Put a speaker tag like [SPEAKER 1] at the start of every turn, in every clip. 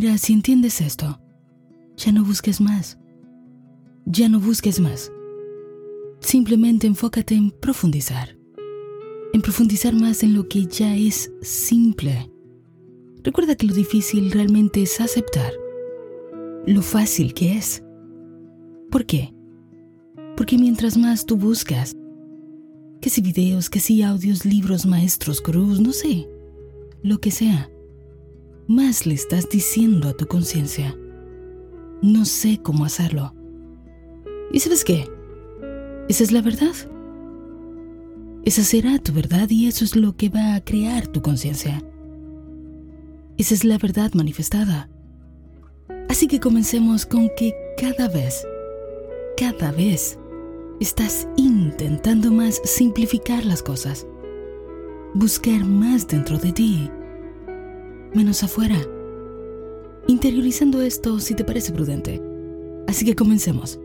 [SPEAKER 1] mira, si entiendes esto, ya no busques más. Ya no busques más. Simplemente enfócate en profundizar. En profundizar más en lo que ya es simple. Recuerda que lo difícil realmente es aceptar lo fácil que es. ¿Por qué? Porque mientras más tú buscas, que si videos, que si audios, libros, maestros, cruz, no sé, lo que sea, más le estás diciendo a tu conciencia, no sé cómo hacerlo. ¿Y sabes qué? Esa es la verdad. Esa será tu verdad y eso es lo que va a crear tu conciencia. Esa es la verdad manifestada. Así que comencemos con que cada vez, cada vez, estás intentando más simplificar las cosas. Buscar más dentro de ti, menos afuera. Interiorizando esto si te parece prudente. Así que comencemos.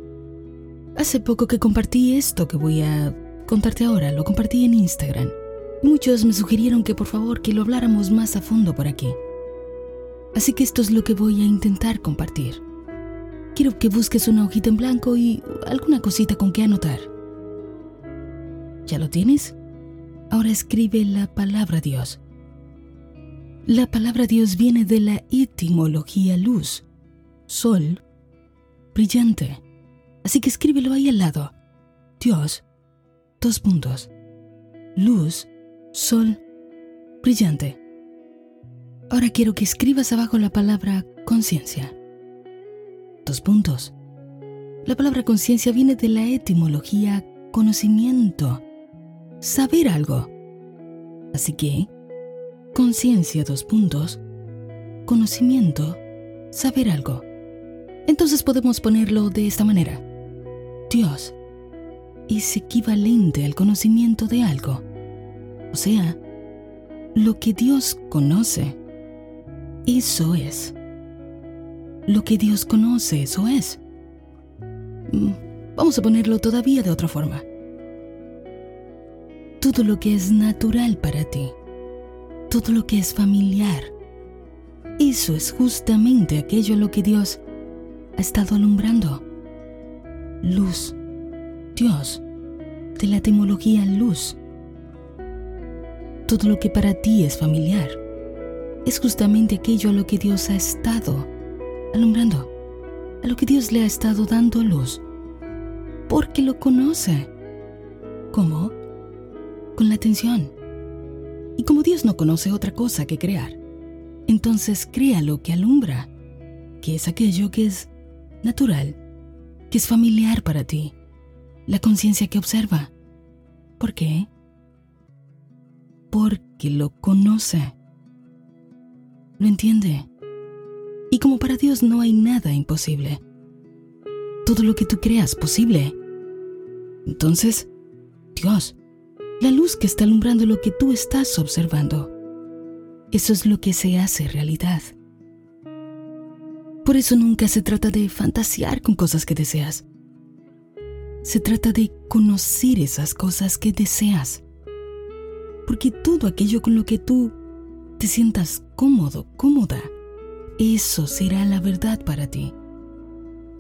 [SPEAKER 1] Hace poco que compartí esto que voy a contarte ahora, lo compartí en Instagram. Muchos me sugirieron que por favor que lo habláramos más a fondo por aquí. Así que esto es lo que voy a intentar compartir. Quiero que busques una hojita en blanco y alguna cosita con que anotar. ¿Ya lo tienes? Ahora escribe la palabra Dios. La palabra Dios viene de la etimología luz, sol, brillante. Así que escríbelo ahí al lado. Dios, dos puntos. Luz, sol, brillante. Ahora quiero que escribas abajo la palabra conciencia. Dos puntos. La palabra conciencia viene de la etimología conocimiento, saber algo. Así que, conciencia, dos puntos, conocimiento, saber algo. Entonces podemos ponerlo de esta manera. Dios es equivalente al conocimiento de algo. O sea, lo que Dios conoce eso es. Lo que Dios conoce, eso es. Mm, vamos a ponerlo todavía de otra forma. Todo lo que es natural para ti, todo lo que es familiar, eso es justamente aquello a lo que Dios ha estado alumbrando. Luz, Dios, de la etimología luz. Todo lo que para ti es familiar es justamente aquello a lo que Dios ha estado alumbrando, a lo que Dios le ha estado dando luz, porque lo conoce. ¿Cómo? Con la atención. Y como Dios no conoce otra cosa que crear, entonces crea lo que alumbra, que es aquello que es natural, que es familiar para ti, la conciencia que observa. ¿Por qué? Porque lo conoce lo entiende. Y como para Dios no hay nada imposible, todo lo que tú creas posible. Entonces, Dios, la luz que está alumbrando lo que tú estás observando, eso es lo que se hace realidad. Por eso nunca se trata de fantasear con cosas que deseas. Se trata de conocer esas cosas que deseas. Porque todo aquello con lo que tú te sientas cómodo, cómoda, eso será la verdad para ti.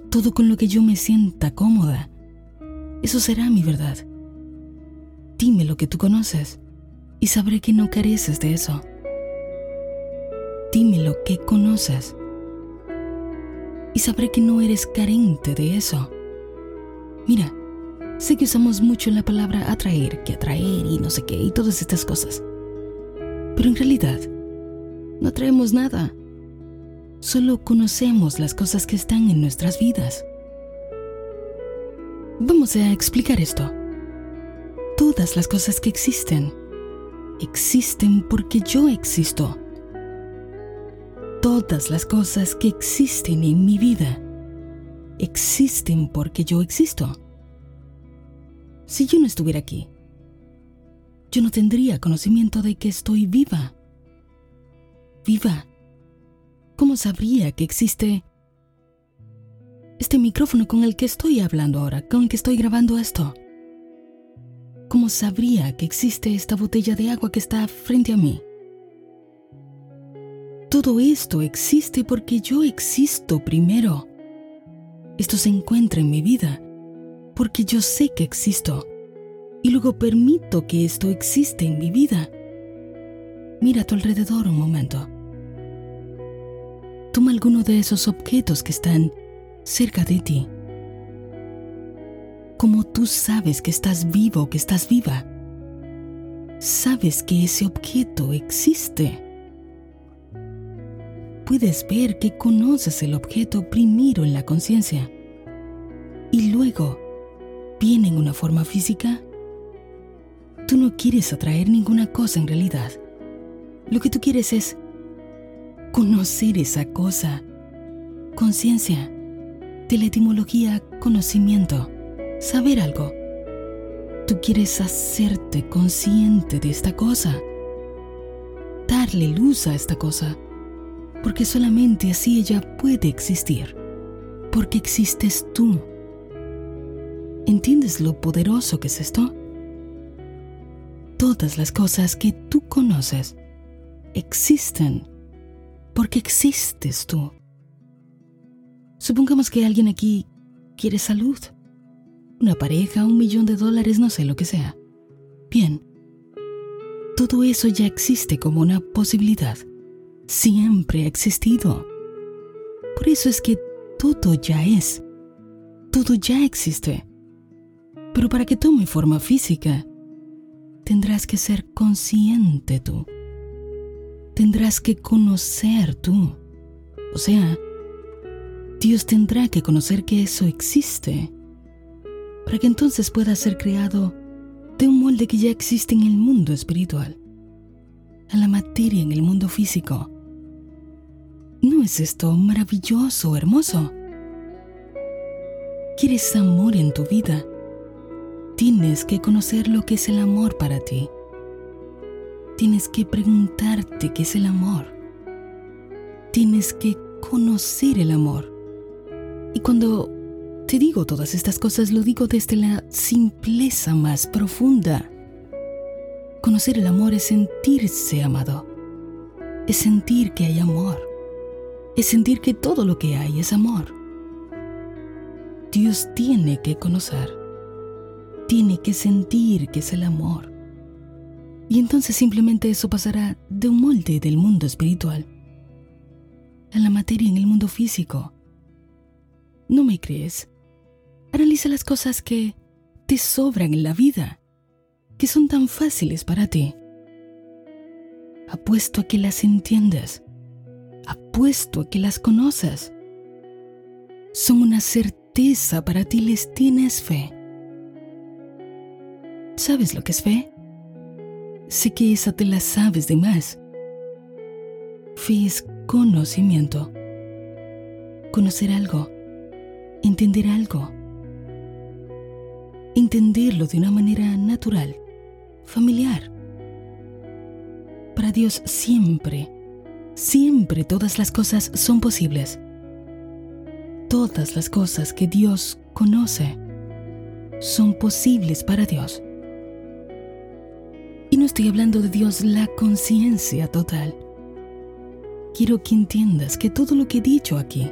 [SPEAKER 1] Todo con lo que yo me sienta cómoda, eso será mi verdad. Dime lo que tú conoces y sabré que no careces de eso. Dime lo que conoces y sabré que no eres carente de eso. Mira, sé que usamos mucho la palabra atraer, que atraer y no sé qué y todas estas cosas. Pero en realidad, no traemos nada. Solo conocemos las cosas que están en nuestras vidas. Vamos a explicar esto. Todas las cosas que existen, existen porque yo existo. Todas las cosas que existen en mi vida, existen porque yo existo. Si yo no estuviera aquí, yo no tendría conocimiento de que estoy viva. Viva. ¿Cómo sabría que existe este micrófono con el que estoy hablando ahora, con el que estoy grabando esto? ¿Cómo sabría que existe esta botella de agua que está frente a mí? Todo esto existe porque yo existo primero. Esto se encuentra en mi vida porque yo sé que existo y luego permito que esto existe en mi vida. Mira a tu alrededor un momento. Toma alguno de esos objetos que están cerca de ti. Como tú sabes que estás vivo, que estás viva, sabes que ese objeto existe. Puedes ver que conoces el objeto primero en la conciencia y luego viene en una forma física. Tú no quieres atraer ninguna cosa en realidad. Lo que tú quieres es conocer esa cosa. Conciencia. De la etimología conocimiento. Saber algo. Tú quieres hacerte consciente de esta cosa. Darle luz a esta cosa. Porque solamente así ella puede existir. Porque existes tú. ¿Entiendes lo poderoso que es esto? Todas las cosas que tú conoces existen porque existes tú. Supongamos que alguien aquí quiere salud, una pareja, un millón de dólares, no sé lo que sea. Bien, todo eso ya existe como una posibilidad. Siempre ha existido. Por eso es que todo ya es. Todo ya existe. Pero para que tome forma física, tendrás que ser consciente tú. Tendrás que conocer tú. O sea, Dios tendrá que conocer que eso existe, para que entonces pueda ser creado de un molde que ya existe en el mundo espiritual, a la materia en el mundo físico. ¿No es esto maravilloso, hermoso? ¿Quieres amor en tu vida? Tienes que conocer lo que es el amor para ti. Tienes que preguntarte qué es el amor. Tienes que conocer el amor. Y cuando te digo todas estas cosas, lo digo desde la simpleza más profunda. Conocer el amor es sentirse amado. Es sentir que hay amor. Es sentir que todo lo que hay es amor. Dios tiene que conocer tiene que sentir que es el amor. Y entonces simplemente eso pasará de un molde del mundo espiritual a la materia en el mundo físico. ¿No me crees? Analiza las cosas que te sobran en la vida, que son tan fáciles para ti. Apuesto a que las entiendas. Apuesto a que las conoces. Son una certeza para ti, les tienes fe. ¿Sabes lo que es fe? Sé que esa te la sabes de más. Fe es conocimiento. Conocer algo. Entender algo. Entenderlo de una manera natural, familiar. Para Dios siempre, siempre todas las cosas son posibles. Todas las cosas que Dios conoce son posibles para Dios. Y no estoy hablando de Dios la conciencia total. Quiero que entiendas que todo lo que he dicho aquí,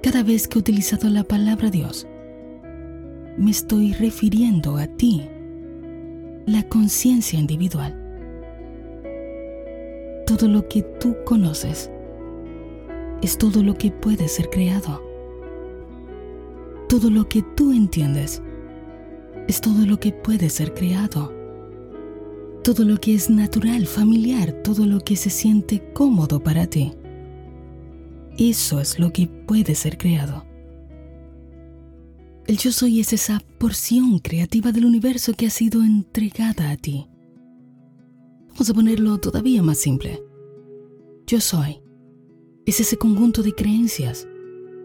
[SPEAKER 1] cada vez que he utilizado la palabra Dios, me estoy refiriendo a ti, la conciencia individual. Todo lo que tú conoces es todo lo que puede ser creado. Todo lo que tú entiendes es todo lo que puede ser creado todo lo que es natural, familiar, todo lo que se siente cómodo para ti. Eso es lo que puede ser creado. El yo soy es esa porción creativa del universo que ha sido entregada a ti. Vamos a ponerlo todavía más simple. Yo soy es ese conjunto de creencias,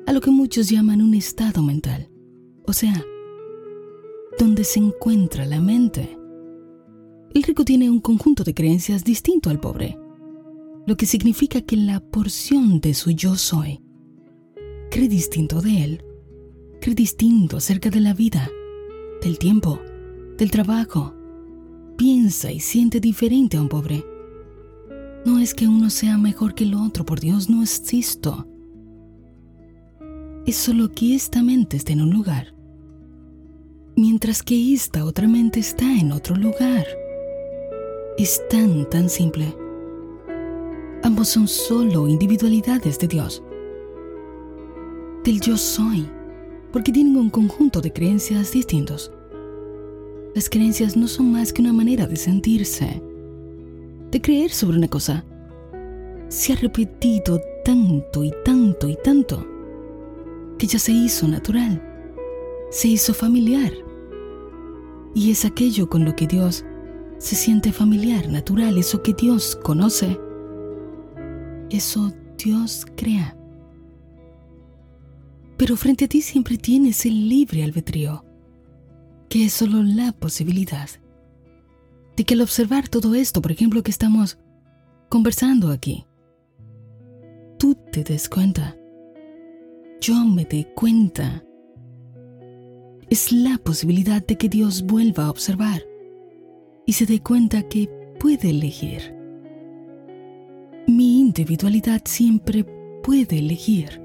[SPEAKER 1] a lo que muchos llaman un estado mental, o sea, donde se encuentra la mente el rico tiene un conjunto de creencias distinto al pobre, lo que significa que la porción de su yo soy cree distinto de él, distinto acerca de la vida, del tiempo, del trabajo, piensa y siente diferente a un pobre. No es que uno sea mejor que el otro, por Dios, no existo. Es solo que esta mente está en un lugar, mientras que esta otra mente está en otro lugar. Es tan, tan simple. Ambos son solo individualidades de Dios. Del yo soy, porque tienen un conjunto de creencias distintos. Las creencias no son más que una manera de sentirse, de creer sobre una cosa. Se ha repetido tanto y tanto y tanto que ya se hizo natural, se hizo familiar. Y es aquello con lo que Dios se siente familiar, natural, eso que Dios conoce, eso Dios crea. Pero frente a ti siempre tienes el libre albedrío, que es solo la posibilidad de que al observar todo esto, por ejemplo, que estamos conversando aquí, tú te des cuenta, yo me dé cuenta, es la posibilidad de que Dios vuelva a observar y se dé cuenta que puede elegir. Mi individualidad siempre puede elegir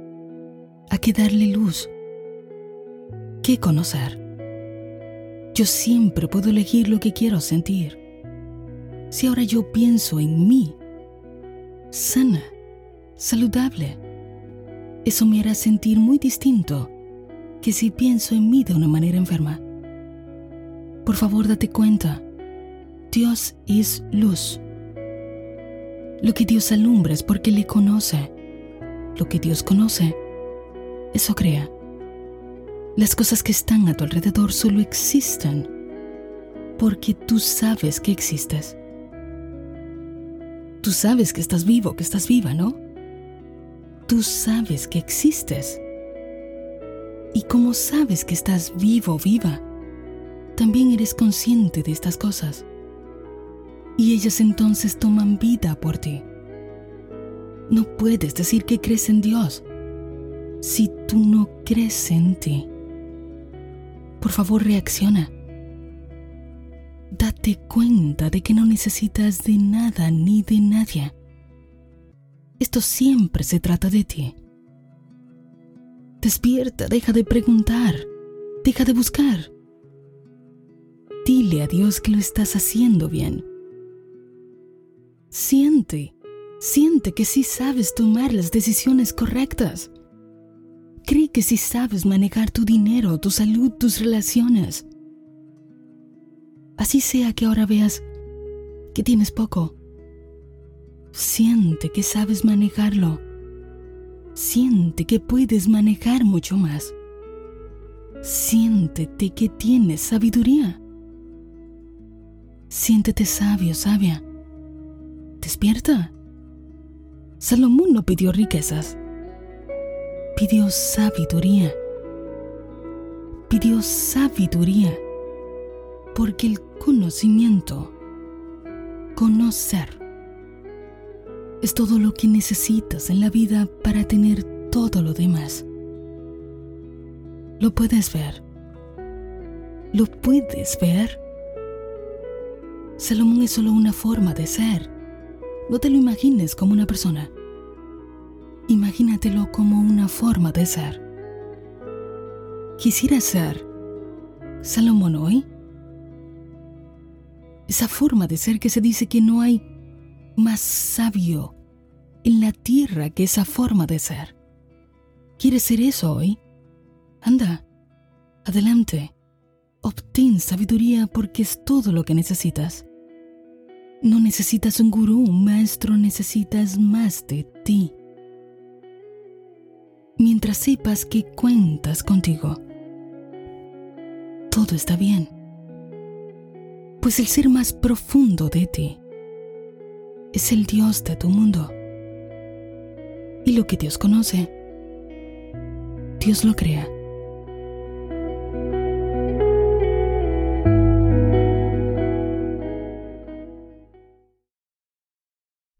[SPEAKER 1] a qué darle luz, qué conocer. Yo siempre puedo elegir lo que quiero sentir. Si ahora yo pienso en mí, sana, saludable, eso me hará sentir muy distinto que si pienso en mí de una manera enferma. Por favor, date cuenta Dios es luz. Lo que Dios alumbra es porque le conoce. Lo que Dios conoce, eso crea. Las cosas que están a tu alrededor solo existen porque tú sabes que existes. Tú sabes que estás vivo, que estás viva, ¿no? Tú sabes que existes. Y como sabes que estás vivo, viva, también eres consciente de estas cosas y ellas entonces toman vida por ti. No puedes decir que crees en Dios si tú no crees en ti. Por favor, reacciona. Date cuenta de que no necesitas de nada ni de nadie. Esto siempre se trata de ti. Despierta, deja de preguntar, deja de buscar. Dile a Dios que lo estás haciendo bien Siente, siente que sí sabes tomar las decisiones correctas. Cree que sí sabes manejar tu dinero, tu salud, tus relaciones. Así sea que ahora veas que tienes poco. Siente que sabes manejarlo. Siente que puedes manejar mucho más. Siéntete que tienes sabiduría. Siéntete sabio, sabia despierta. Salomón no pidió riquezas, pidió sabiduría. Pidió sabiduría, porque el conocimiento, conocer, es todo lo que necesitas en la vida para tener todo lo demás. Lo puedes ver. ¿Lo puedes ver? Salomón es solo una forma de ser no te lo imagines como una persona. Imagínatelo como una forma de ser. Quisiera ser Salomón hoy. Esa forma de ser que se dice que no hay más sabio en la tierra que esa forma de ser. ¿Quieres ser eso hoy? Anda, adelante, obtén sabiduría porque es todo lo que necesitas. No necesitas un gurú, un maestro, necesitas más de ti. Mientras sepas que cuentas contigo, todo está bien. Pues el ser más profundo de ti es el Dios de tu mundo. Y lo que Dios conoce, Dios lo crea.